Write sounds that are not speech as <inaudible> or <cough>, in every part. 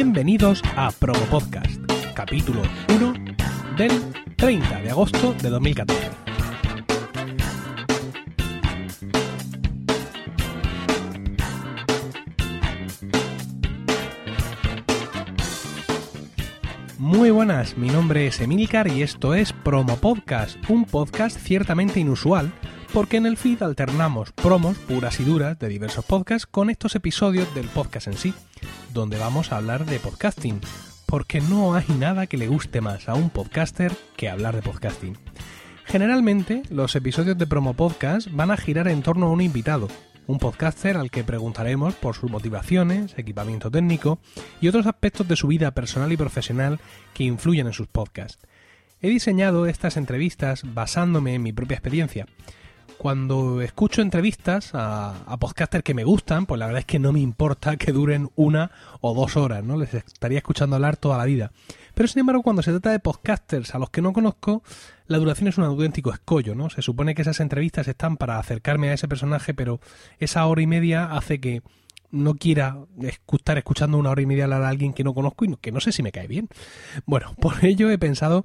Bienvenidos a Promo Podcast, capítulo 1 del 30 de agosto de 2014. Muy buenas, mi nombre es Emilcar y esto es Promo Podcast, un podcast ciertamente inusual porque en el feed alternamos promos puras y duras de diversos podcasts con estos episodios del podcast en sí, donde vamos a hablar de podcasting, porque no hay nada que le guste más a un podcaster que hablar de podcasting. Generalmente, los episodios de Promo Podcast van a girar en torno a un invitado, un podcaster al que preguntaremos por sus motivaciones, equipamiento técnico y otros aspectos de su vida personal y profesional que influyen en sus podcasts. He diseñado estas entrevistas basándome en mi propia experiencia, cuando escucho entrevistas a, a, podcasters que me gustan, pues la verdad es que no me importa que duren una o dos horas, ¿no? Les estaría escuchando hablar toda la vida. Pero sin embargo, cuando se trata de podcasters a los que no conozco, la duración es un auténtico escollo, ¿no? Se supone que esas entrevistas están para acercarme a ese personaje, pero esa hora y media hace que no quiera estar escuchando una hora y media hablar a alguien que no conozco y que no sé si me cae bien. Bueno, <laughs> por ello he pensado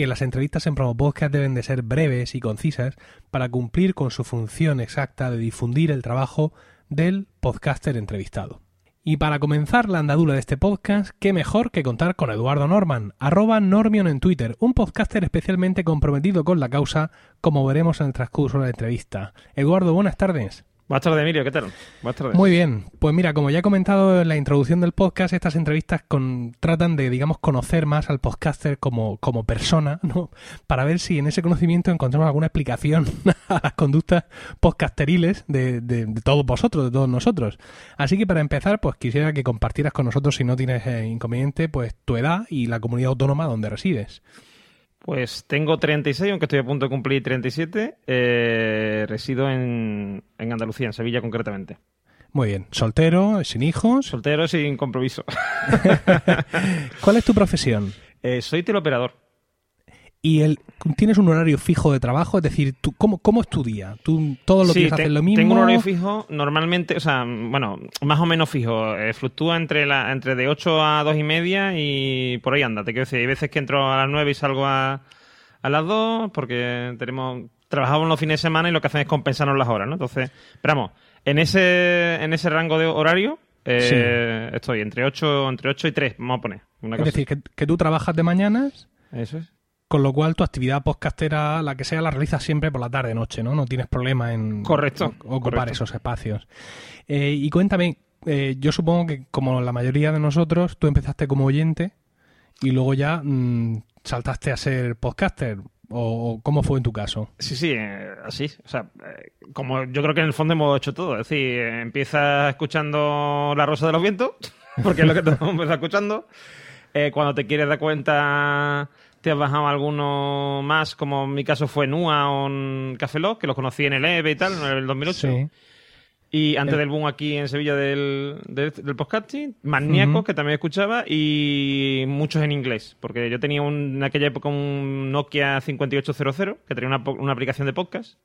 que las entrevistas en Promo Podcast deben de ser breves y concisas para cumplir con su función exacta de difundir el trabajo del podcaster entrevistado. Y para comenzar la andadura de este podcast, qué mejor que contar con Eduardo Norman, arroba Normion en Twitter, un podcaster especialmente comprometido con la causa, como veremos en el transcurso de la entrevista. Eduardo, buenas tardes. Buenas tardes, Emilio, ¿qué tal? Buenas tardes. Muy bien. Pues mira, como ya he comentado en la introducción del podcast, estas entrevistas con, tratan de, digamos, conocer más al podcaster como, como persona, ¿no? Para ver si en ese conocimiento encontramos alguna explicación <laughs> a las conductas podcasteriles de, de, de todos vosotros, de todos nosotros. Así que para empezar, pues quisiera que compartieras con nosotros, si no tienes eh, inconveniente, pues tu edad y la comunidad autónoma donde resides. Pues tengo 36, aunque estoy a punto de cumplir 37. Eh, resido en, en, Andalucía, en Sevilla concretamente. Muy bien. ¿Soltero, sin hijos? Soltero, sin compromiso. <laughs> <laughs> ¿Cuál es tu profesión? Eh, soy teleoperador. ¿Y el, tienes un horario fijo de trabajo? Es decir, ¿tú, cómo, ¿cómo es tu día? ¿Tú todos los sí, días haces lo mismo? Tengo un horario fijo, normalmente, o sea, bueno, más o menos fijo. Eh, fluctúa entre, la, entre de 8 a 2 y media y por ahí anda. Te quiero decir, hay veces que entro a las 9 y salgo a, a las 2 porque tenemos trabajamos los fines de semana y lo que hacen es compensarnos las horas, ¿no? Entonces, pero vamos, en ese, en ese rango de horario eh, sí. estoy entre 8, entre 8 y 3, vamos a poner. Una es cosa. decir, que, que tú trabajas de mañanas. Eso es. Con lo cual tu actividad podcastera, la que sea, la realizas siempre por la tarde-noche, ¿no? No tienes problema en correcto, ocupar correcto. esos espacios. Eh, y cuéntame, eh, yo supongo que como la mayoría de nosotros, tú empezaste como oyente y luego ya mmm, saltaste a ser podcaster. ¿O cómo fue en tu caso? Sí, sí, eh, así. O sea, como yo creo que en el fondo hemos hecho todo. Es decir, empiezas escuchando La Rosa de los Vientos, <laughs> porque es lo que todo el mundo está escuchando. cuando te quieres dar cuenta te has bajado alguno más, como en mi caso fue Nua o Lock, que los conocí en el EVE y tal, en el 2008. Sí. Y antes del boom aquí en Sevilla del, del, del podcasting, Maníacos, uh -huh. que también escuchaba, y muchos en inglés. Porque yo tenía un, en aquella época un Nokia 5800, que tenía una, una aplicación de podcast.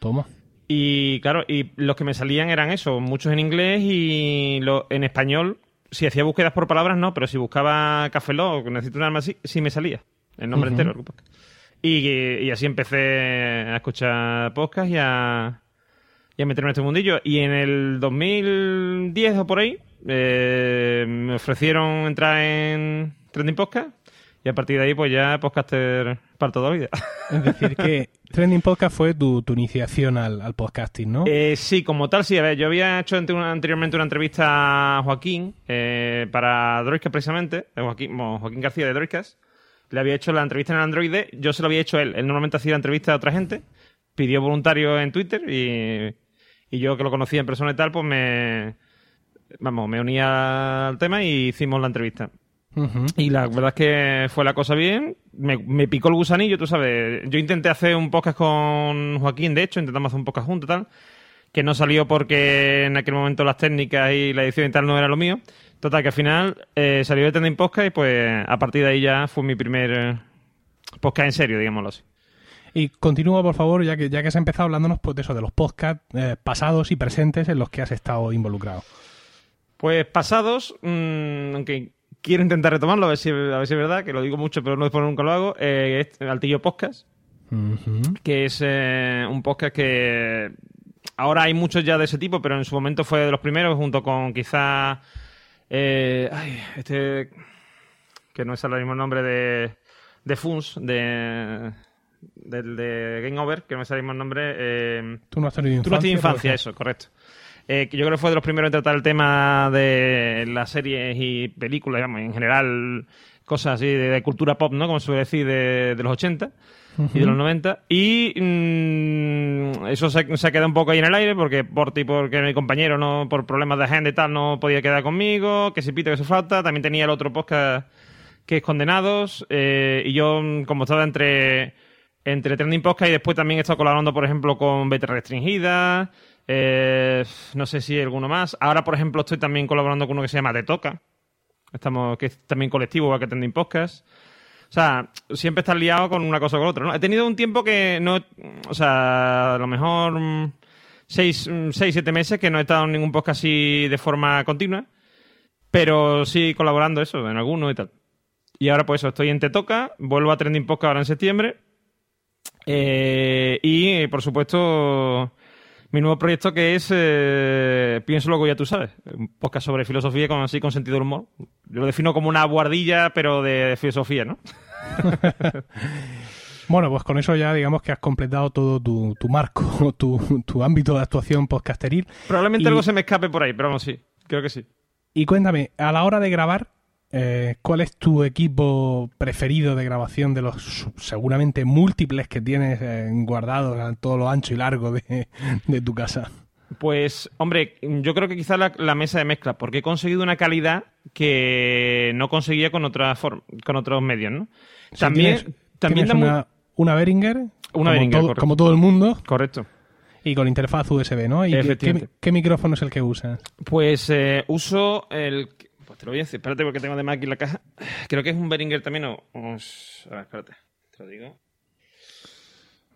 Toma. Y claro, y los que me salían eran eso, muchos en inglés y lo, en español. Si hacía búsquedas por palabras, no, pero si buscaba Café Lock, necesito un arma así, sí me salía. El nombre uh -huh. entero. Y, y, así empecé a escuchar podcast y a, y a meterme en este mundillo. Y en el 2010 o por ahí eh, me ofrecieron entrar en Trending Podcast y a partir de ahí pues ya podcaster para toda la vida. <laughs> Es decir, que Trending Podcast fue tu, tu iniciación al, al, podcasting, ¿no? Eh, sí, como tal, sí. A ver, yo había hecho anteriormente una entrevista a Joaquín eh, para Droidcast precisamente, Joaquín, bueno, Joaquín García de Droidcast. Le había hecho la entrevista en el Android, yo se lo había hecho él. Él normalmente hacía la entrevista a otra gente, pidió voluntario en Twitter y, y yo que lo conocía en persona y tal, pues me, vamos, me unía al tema y hicimos la entrevista. Uh -huh. Y la verdad es que fue la cosa bien. Me, me, picó el gusanillo, tú sabes. Yo intenté hacer un podcast con Joaquín, de hecho, intentamos hacer un podcast juntos y tal, que no salió porque en aquel momento las técnicas y la edición y tal no era lo mío. Total, que al final eh, salió de Trending Podcast y pues a partir de ahí ya fue mi primer podcast en serio, digámoslo así. Y continúa, por favor, ya que, ya que has empezado hablándonos pues, de eso, de los podcasts eh, pasados y presentes en los que has estado involucrado. Pues pasados, mmm, aunque quiero intentar retomarlo, a ver si, a ver si es verdad, que lo digo mucho, pero no después nunca lo hago. Eh, es Altillo Podcast, que es eh, un podcast que ahora hay muchos ya de ese tipo, pero en su momento fue de los primeros, junto con quizá. Eh, ay, este. que no es ahora mismo el nombre de. de Funs, de. del de Game Over, que no me sale el mismo el nombre. eh, Tú no has tenido Tú no has tenido infancia, infancia, eso, correcto. Eh, que yo creo que fue de los primeros en tratar el tema de las series y películas, digamos, en general, cosas así de, de cultura pop, ¿no? Como se suele decir, de, de los 80 y de los 90. Y mm, eso se, se ha quedado un poco ahí en el aire, porque por ti, porque mi compañero, no por problemas de agenda y tal, no podía quedar conmigo, que si pito, que se falta. También tenía el otro podcast que es Condenados. eh, y yo, mm, como estaba entre, entre Trending Podcast y después también he estado colaborando, por ejemplo, con Beta Restringida. eh, no sé si hay alguno más. Ahora, por ejemplo, estoy también colaborando con uno que se llama Te Toca. Estamos, que es también colectivo, igual que Trending Podcast. O sea, siempre estás liado con una cosa o con otra, ¿no? He tenido un tiempo que no... O sea, a lo mejor mm, seis, mm, seis, siete meses que no he estado en ningún podcast así de forma continua. Pero sí colaborando eso, en alguno y tal. Y ahora pues eso, estoy en Te Toca, vuelvo a Trending Podcast ahora en septiembre. Eh, y por supuesto, mi nuevo proyecto que es eh, Pienso lo que ya tú sabes. Un podcast sobre filosofía con así con sentido del humor. Yo lo defino como una guardilla, pero de filosofía, ¿no? <laughs> <laughs> Bueno, pues con eso ya digamos que has completado todo tu, tu marco, <laughs> tu, tu ámbito de actuación podcasteril. Probablemente Y- algo se me escape por ahí, pero vamos, sí. Creo que sí. Y cuéntame, a la hora de grabar, eh, ¿cuál es tu equipo preferido de grabación de los seguramente múltiples que tienes eh, guardados a todo lo ancho y largo de, <laughs> de tu casa? Pues, hombre, yo creo que quizá la, la mesa de mezcla, porque he conseguido una calidad que no conseguía con form- con otros medios, ¿no? Si también tienes- también tienes una, una Behringer, Una como, Behringer, todo, como todo el mundo, Correcto. y con interfaz USB, ¿no? ¿Y qué, Efectivamente. qué- qué micrófono es el que usas? Pues eh, uso el. Pues te lo voy a decir, espérate porque tengo además aquí la caja. Creo que es un Behringer también o. a ver, espérate. Te lo digo.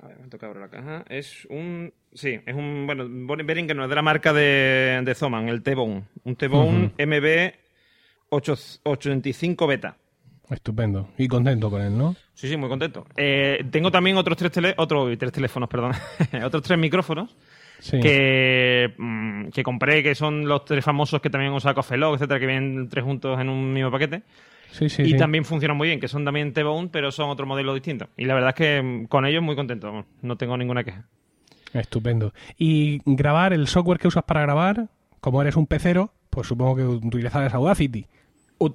A ver, me toca abrir la caja. Es un. Sí, es un. Bueno, Behringer no es de la marca de, de Zoman, el T-Bone. Un T-Bone MB 8 85 Beta. Estupendo. Y contento con él, ¿no? Sí, sí, muy contento. Eh, tengo también otros tres, tele, otro, tres teléfonos, perdón. <laughs> otros tres micrófonos Sí. que, mm, que compré, que son los tres famosos que también usa Cofelog, etcétera, que vienen tres juntos en un mismo paquete. Sí, sí, y sí. también funcionan muy bien, que son también T-Bone, pero son otro modelo distinto. Y la verdad es que mm, con ellos muy contento, no tengo ninguna queja. Estupendo. Y grabar, el software que usas para grabar, como eres un pecero, pues supongo que utilizarás Audacity.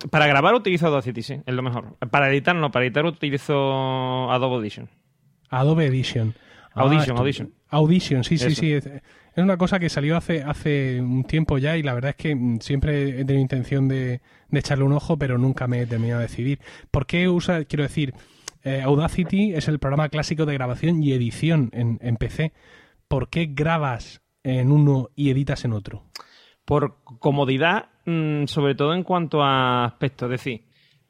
Para grabar utilizo Audacity, sí, es lo mejor. Para editar no, para editar utilizo Adobe Audition. Adobe Edition. Audition, estu- Audition. Audition, sí, sí, Eso. sí. Es, es una cosa que salió hace, hace un tiempo ya y la verdad es que mm, siempre he tenido intención de, de echarle un ojo, pero nunca me he terminado de decidir. ¿Por qué usa, quiero decir, eh, Audacity es el programa clásico de grabación y edición en, en PC? ¿Por qué grabas en uno y editas en otro? Por comodidad, mm, sobre todo en cuanto a aspectos. Es decir,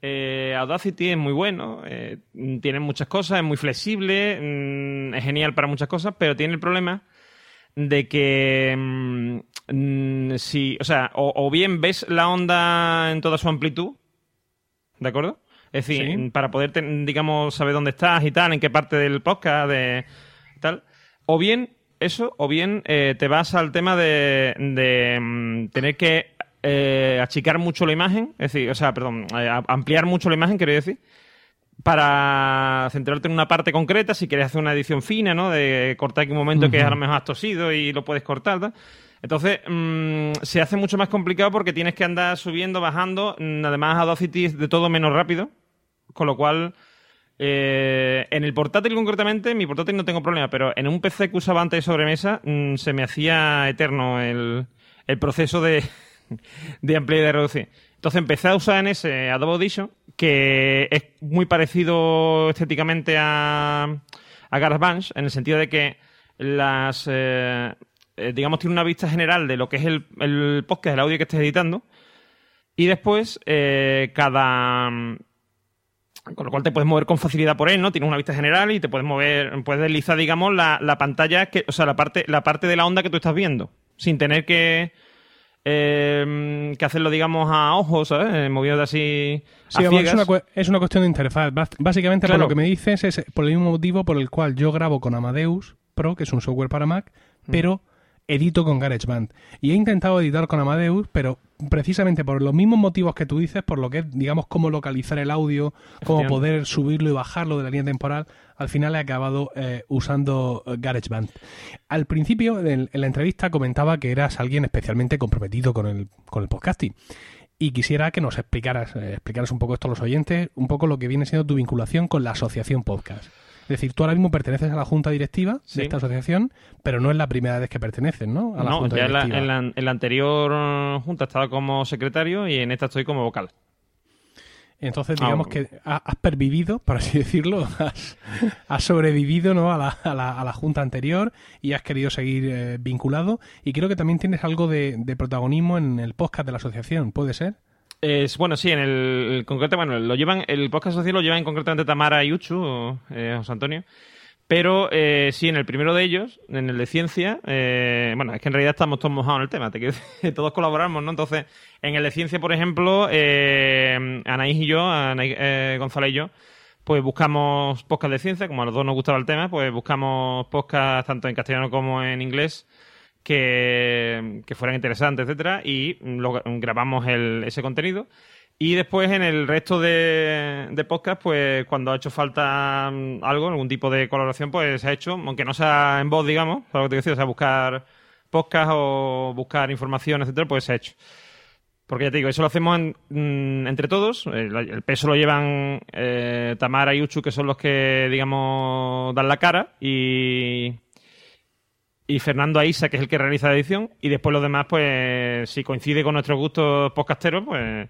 eh, Audacity es muy bueno, eh, tiene muchas cosas, es muy flexible, mm, es genial para muchas cosas, pero tiene el problema de que mm, si, o sea, o, o bien ves la onda en toda su amplitud, ¿de acuerdo? Es decir, Sí. para poder, ten- digamos, saber dónde estás y tal, en qué parte del podcast, de tal. O bien eso, o bien eh, te vas al tema de, de, tener que eh, achicar mucho la imagen, es decir, o sea, perdón, eh, ampliar mucho la imagen, quiero decir, para centrarte en una parte concreta, si quieres hacer una edición fina, ¿no? De cortar aquí un momento que Ujú. a lo mejor has tosido y lo puedes cortar, tal. Entonces, mm, se hace mucho más complicado porque tienes que andar subiendo, bajando. Mm, Además, Audacity es de todo menos rápido. Con lo cual, eh, en el portátil concretamente, en mi portátil no tengo problema, pero en un PC que usaba antes de sobremesa, mm, se me hacía eterno el, el proceso de, de ampliar y de reducir. Entonces empecé a usar en ese Adobe Audition, que es muy parecido estéticamente a, a GarageBand, en el sentido de que las, eh, eh, digamos, tiene una vista general de lo que es el, el podcast, el audio que estés editando, y después eh, cada... Con lo cual te puedes mover con facilidad por él, ¿no? Tienes una vista general y te puedes mover, puedes deslizar, digamos, la, la pantalla, que, o sea, la parte, la parte de la onda que tú estás viendo, sin tener que eh, que hacerlo, digamos, a ojos, ¿sabes? Moviendo así a Sí, es, una, es una cuestión de interfaz. Básicamente, Claro. por lo que me dices, es por el mismo motivo por el cual yo grabo con Amadeus Pro, que es un software para Mac, Mm. pero edito con GarageBand. Y he intentado editar con Amadeus, pero precisamente por los mismos motivos que tú dices, por lo que es, digamos, cómo localizar el audio, cómo poder subirlo y bajarlo de la línea temporal, al final he acabado eh, usando eh, GarageBand. Al principio, en, en la entrevista, comentaba que eras alguien especialmente comprometido con el, con el podcasting. Y quisiera que nos explicaras, eh, explicaras un poco esto a los oyentes, un poco lo que viene siendo tu vinculación con la asociación podcast. Es decir, tú ahora mismo perteneces a la junta directiva Sí. de esta asociación, pero no es la primera vez que perteneces, ¿no? A la no, junta ya en la, directiva. en, la, en la anterior junta estaba como secretario y en esta estoy como vocal. Entonces, Ah, digamos que ha- has pervivido, por así decirlo, <laughs> has, has sobrevivido ¿no? a, la, a, la, a la junta anterior y has querido seguir eh, vinculado. Y creo que también tienes algo de, de protagonismo en el podcast de la asociación, ¿puede ser? Es, bueno, sí, en el, concreto, bueno, lo llevan, el podcast social lo llevan concretamente Tamara y Uchu, eh, José Antonio. Pero eh, sí, en el primero de ellos, en el de ciencia, eh, bueno, es que en realidad estamos todos mojados en el tema, te quiero decir, <laughs> todos colaboramos, ¿no? Entonces, en el de ciencia, por ejemplo, eh, Anaís y yo, Anaís eh, González y yo, pues buscamos podcast de ciencia, como a los dos nos gustaba el tema, pues buscamos podcast tanto en castellano como en inglés que, fueran interesantes, etcétera, y lo, grabamos el- ese contenido. Y después en el resto de, de podcast, pues cuando ha hecho falta mm, algo, algún tipo de colaboración, pues se ha hecho, aunque no sea en voz, digamos, ¿sabes lo que te decía? O sea, buscar podcast o buscar información, etcétera, pues se ha hecho. Porque ya te digo, eso lo hacemos en- mm, entre todos. El, el peso lo llevan eh, Tamara y Uchu, que son los que, digamos, dan la cara. Y, y Fernando Aisa, que es el que realiza la edición. Y después los demás, pues, si coincide con nuestros gustos podcasteros, pues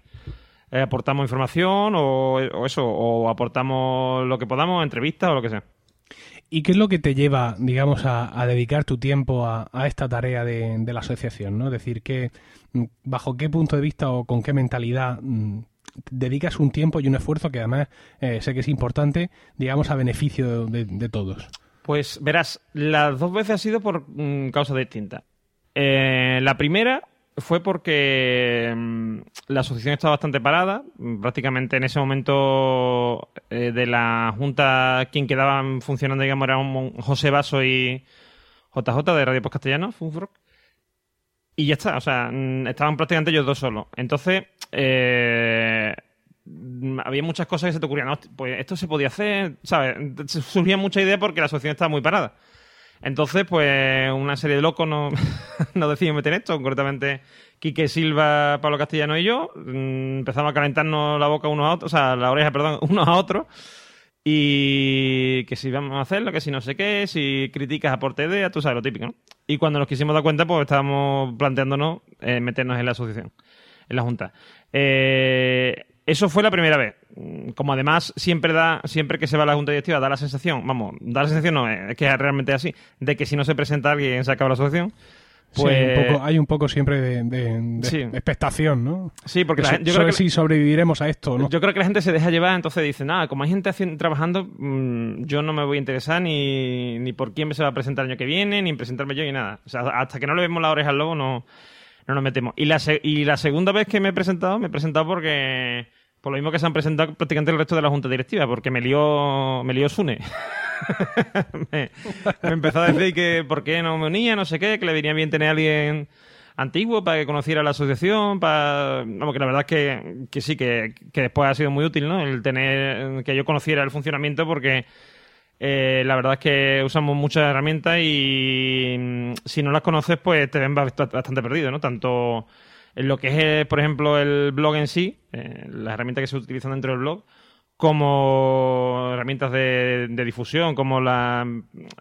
eh, aportamos información o, eso, o aportamos lo que podamos, entrevistas o lo que sea. ¿Y qué es lo que te lleva, digamos, a, dedicar tu tiempo a, esta tarea de, la asociación? ¿no? Es decir, que, ¿bajo qué punto de vista o con qué mentalidad mm, dedicas un tiempo y un esfuerzo que además eh, sé que es importante, digamos, a beneficio de todos? Pues verás, las dos veces ha sido por mm, causas distintas. Eh, la primera fue porque mm, la asociación estaba bastante parada. Mm, Prácticamente en ese momento eh, de la junta, quien quedaban funcionando, digamos, era un, José Vaso y JJ de Radio Post Castellano, Funfrock. Y ya está, o sea, mm, estaban prácticamente ellos dos solos. Entonces, eh, había muchas cosas que se te ocurrían. "Hosti, Pues esto se podía hacer, ¿sabes? Surgían muchas ideas porque la asociación estaba muy parada. Entonces, pues una serie de locos nos, <laughs> nos decidimos meter esto, concretamente Quique Silva, Pablo Castellano y yo. Mm, Empezamos a calentarnos la boca unos a otros, o sea, la oreja, perdón, <laughs> unos a otros. Y que si vamos a hacerlo, que si no sé qué, si criticas aporte idea, tú sabes lo típico, ¿no? Y cuando nos quisimos dar cuenta, pues estábamos planteándonos eh, meternos en la asociación, en la Junta. Eh, eso fue la primera vez. Mm, Como además siempre da, siempre que se va a la Junta Directiva, da la sensación, vamos, da la sensación no, es que es realmente así, de que si no se presenta alguien se acaba la asociación. Pues Sí, un poco- hay un poco siempre de, de- de Sí. expectación, ¿no? sí, porque la gente- yo creo que si sobreviviremos a esto no. Yo creo que la gente se deja llevar, entonces dice, nada, como hay gente trabajando, mm, yo no me voy a interesar ni, ni por quién se va a presentar el año que viene, ni presentarme yo, ni nada. O sea, hasta que no le vemos la oreja al lobo, no, no nos metemos. Y la, y la segunda vez que me he presentado, me he presentado porque, por lo mismo que se han presentado prácticamente el resto de la junta directiva, porque me lió, me lió Sune. <laughs> me, me empezó a decir que por qué no me unía, no sé qué, que le venía bien tener a alguien antiguo para que conociera la asociación, para... Vamos, que la verdad es que, que sí, que, que después ha sido muy útil, ¿no? El tener... que yo conociera el funcionamiento porque... eh, la verdad es que usamos muchas herramientas y mm, si no las conoces, pues te ven bast- bastante perdido, ¿no? Tanto en lo que es, eh, por ejemplo, el blog en sí, eh, las herramientas que se utilizan dentro del blog, como herramientas de, difusión, como la,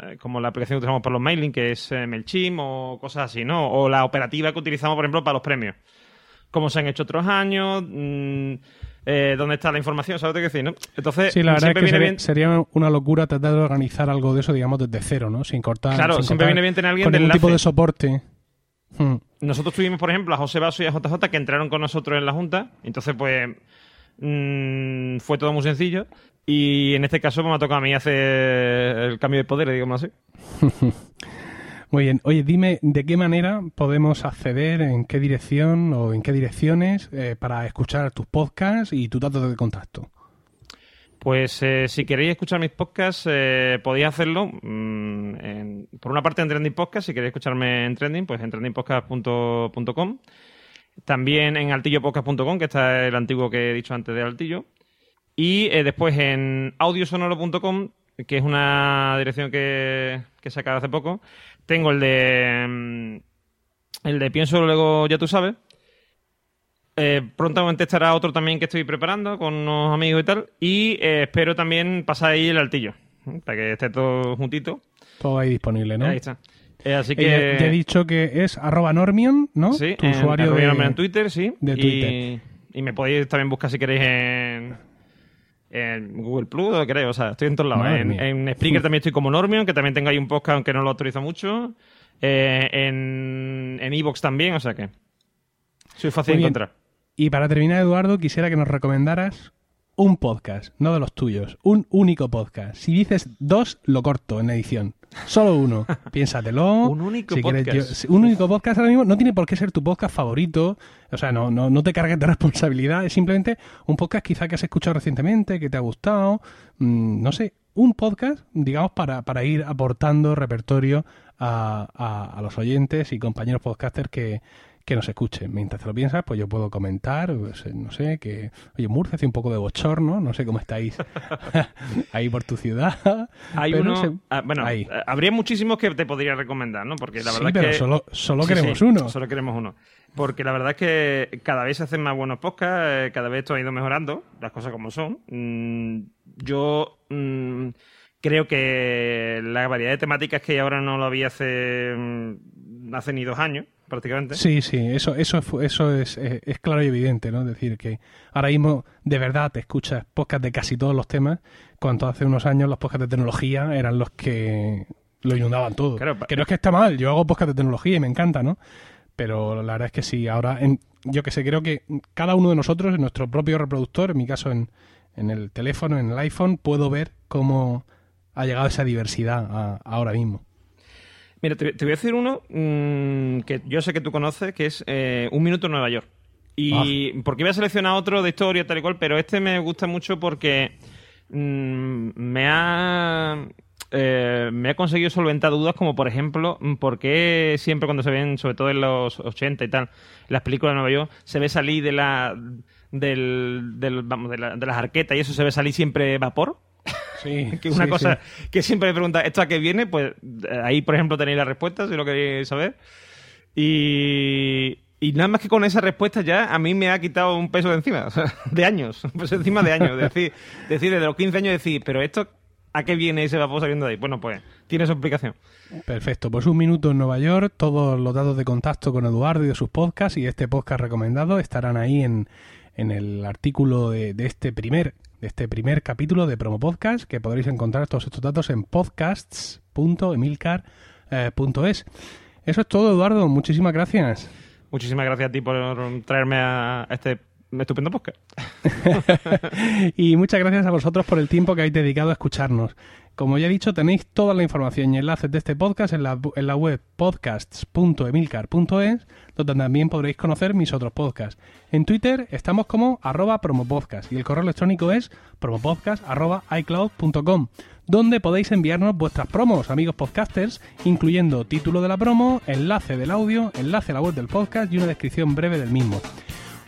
eh, como la aplicación que utilizamos para los mailing, que es MailChimp o cosas así, ¿no? O la operativa que utilizamos, por ejemplo, para los premios. Como se han hecho otros años, mm, eh, dónde está la información, ¿sabes lo que decir, no? Entonces, Sí, la verdad es siempre que viene sería, bien... sería una locura tratar de organizar algo de eso, digamos, desde cero, ¿no? Sin cortar. Claro, sin siempre cortar viene bien tener alguien con de ningún tipo de soporte. Hmm. Nosotros tuvimos, por ejemplo, a José Basso y a JJ que entraron con nosotros en la Junta. Entonces, pues, mm, fue todo muy sencillo. Y en este caso pues, me ha tocado a mí hacer el cambio de poder, digamos así. <laughs> Muy bien. Oye, dime de qué manera podemos acceder, en qué dirección o en qué direcciones eh, para escuchar tus podcasts y tus datos de contacto. Pues eh, si queréis escuchar mis podcasts, eh, podéis hacerlo. mm, en- por una parte en Trending Podcast, si queréis escucharme en Trending, pues en trendingpodcast.com. También en altillopodcast.com, que está el antiguo que he dicho antes de Altillo. Y después en audiosonoro.com, que es una dirección que, que he sacado hace poco. Tengo el de. mm, El de Pienso Luego Ya Tú Sabes. Eh, prontamente estará otro también que estoy preparando con unos amigos y tal. Y eh, espero también pasar ahí el altillo. Para que esté todo juntito. Todo ahí disponible, ¿no? Ahí está. Eh, así que. ya he dicho que es arroba Normion, ¿no? Sí, tu en, usuario de... En Twitter, sí. de Y- Twitter. Y, me podéis también buscar si queréis en, en Google Plus o queréis. O sea, estoy en todos lados. En, en Spreaker también estoy como Normion, que también tengo ahí un podcast aunque no lo autorizo mucho. Eh, en en Evox también, o sea que. Soy fácil de encontrar. Y para terminar, Eduardo, quisiera que nos recomendaras un podcast, no de los tuyos, un único podcast. Si dices dos, lo corto en edición. Solo uno. <laughs> Piénsatelo. Un único Si quieres, podcast. yo- un único podcast ahora mismo no tiene por qué ser tu podcast favorito. O sea, no, no, no te cargues de <laughs> responsabilidad. Es simplemente un podcast quizá que has escuchado recientemente, que te ha gustado. Mm, no sé, un podcast, digamos, para, para ir aportando repertorio a, a- a los oyentes y compañeros podcasters que, que nos escuchen. Mientras te lo piensas, pues yo puedo comentar, pues, no sé, que, oye, Murcia hace un poco de bochorno, no sé cómo estáis <laughs> ahí por tu ciudad. Hay pero uno. ah, bueno, ahí. eh, habría muchísimos que te podría recomendar, ¿no? Porque la Sí, verdad pero es que. solo, solo Sí, queremos sí, uno. Solo queremos uno. Porque la verdad es que cada vez se hacen más buenos podcasts, eh, cada vez esto ha ido mejorando, las cosas como son. Mm, yo mm, creo que la variedad de temáticas que ahora no lo había hace, mm, hace ni dos años, prácticamente. Sí, sí, eso, eso, es- eso es, es, es claro y evidente, ¿no? Es decir, que ahora mismo de verdad te escuchas podcast de casi todos los temas, cuando hace unos años los podcasts de tecnología eran los que lo inundaban todo. Claro, que no es que esté mal, yo hago podcast de tecnología y me encanta, ¿no? Pero la verdad es que sí, ahora, en, yo que sé, creo que cada uno de nosotros, en nuestro propio reproductor, en mi caso en, en el teléfono, en el iPhone, puedo ver cómo ha llegado esa diversidad a- ahora mismo. Mira, te, te voy a decir uno mm, que yo sé que tú conoces, que es eh, Un Minuto en Nueva York. Y porque iba a seleccionar otro de historia tal y cual, pero este me gusta mucho porque mm, me ha eh, me ha conseguido solventar dudas como por ejemplo mm, por qué siempre cuando se ven sobre todo en los 80 y tal las películas de Nueva York se ve salir de la del, del- vamos de, la- de las arquetas y eso se ve salir siempre vapor Sí, <laughs> que una sí, cosa sí. que siempre me pregunta, ¿esto a qué viene? Pues eh, ahí, por ejemplo, tenéis la respuesta, si lo queréis saber. Y, y nada más que con esa respuesta ya a mí me ha quitado un peso de encima, <laughs> o sea, de años, un peso encima de años. Decir, decir, desde los 15 años, decir, ¿pero esto a qué viene ese vapor saliendo de ahí? Bueno, pues tiene su explicación. Perfecto, pues un minuto en Nueva York, todos los datos de contacto con Eduardo y de sus podcasts y este podcast recomendado estarán ahí en, en el artículo de, de este primer de este primer capítulo de Promo Podcast, que podréis encontrar todos estos datos en podcasts.emilcar.es. Eso es todo, Eduardo. Muchísimas gracias. Muchísimas gracias a ti por traerme a este estupendo podcast. <laughs> y muchas gracias a vosotros por el tiempo que habéis dedicado a escucharnos. Como ya he dicho, tenéis toda la información y enlaces de este podcast en la, en la web podcasts.emilcar.es, donde también podréis conocer mis otros podcasts. En Twitter estamos como arroba promopodcast y el correo electrónico es promopodcast.icloud.com, donde podéis enviarnos vuestras promos, amigos podcasters, incluyendo título de la promo, enlace del audio, enlace a la web del podcast y una descripción breve del mismo.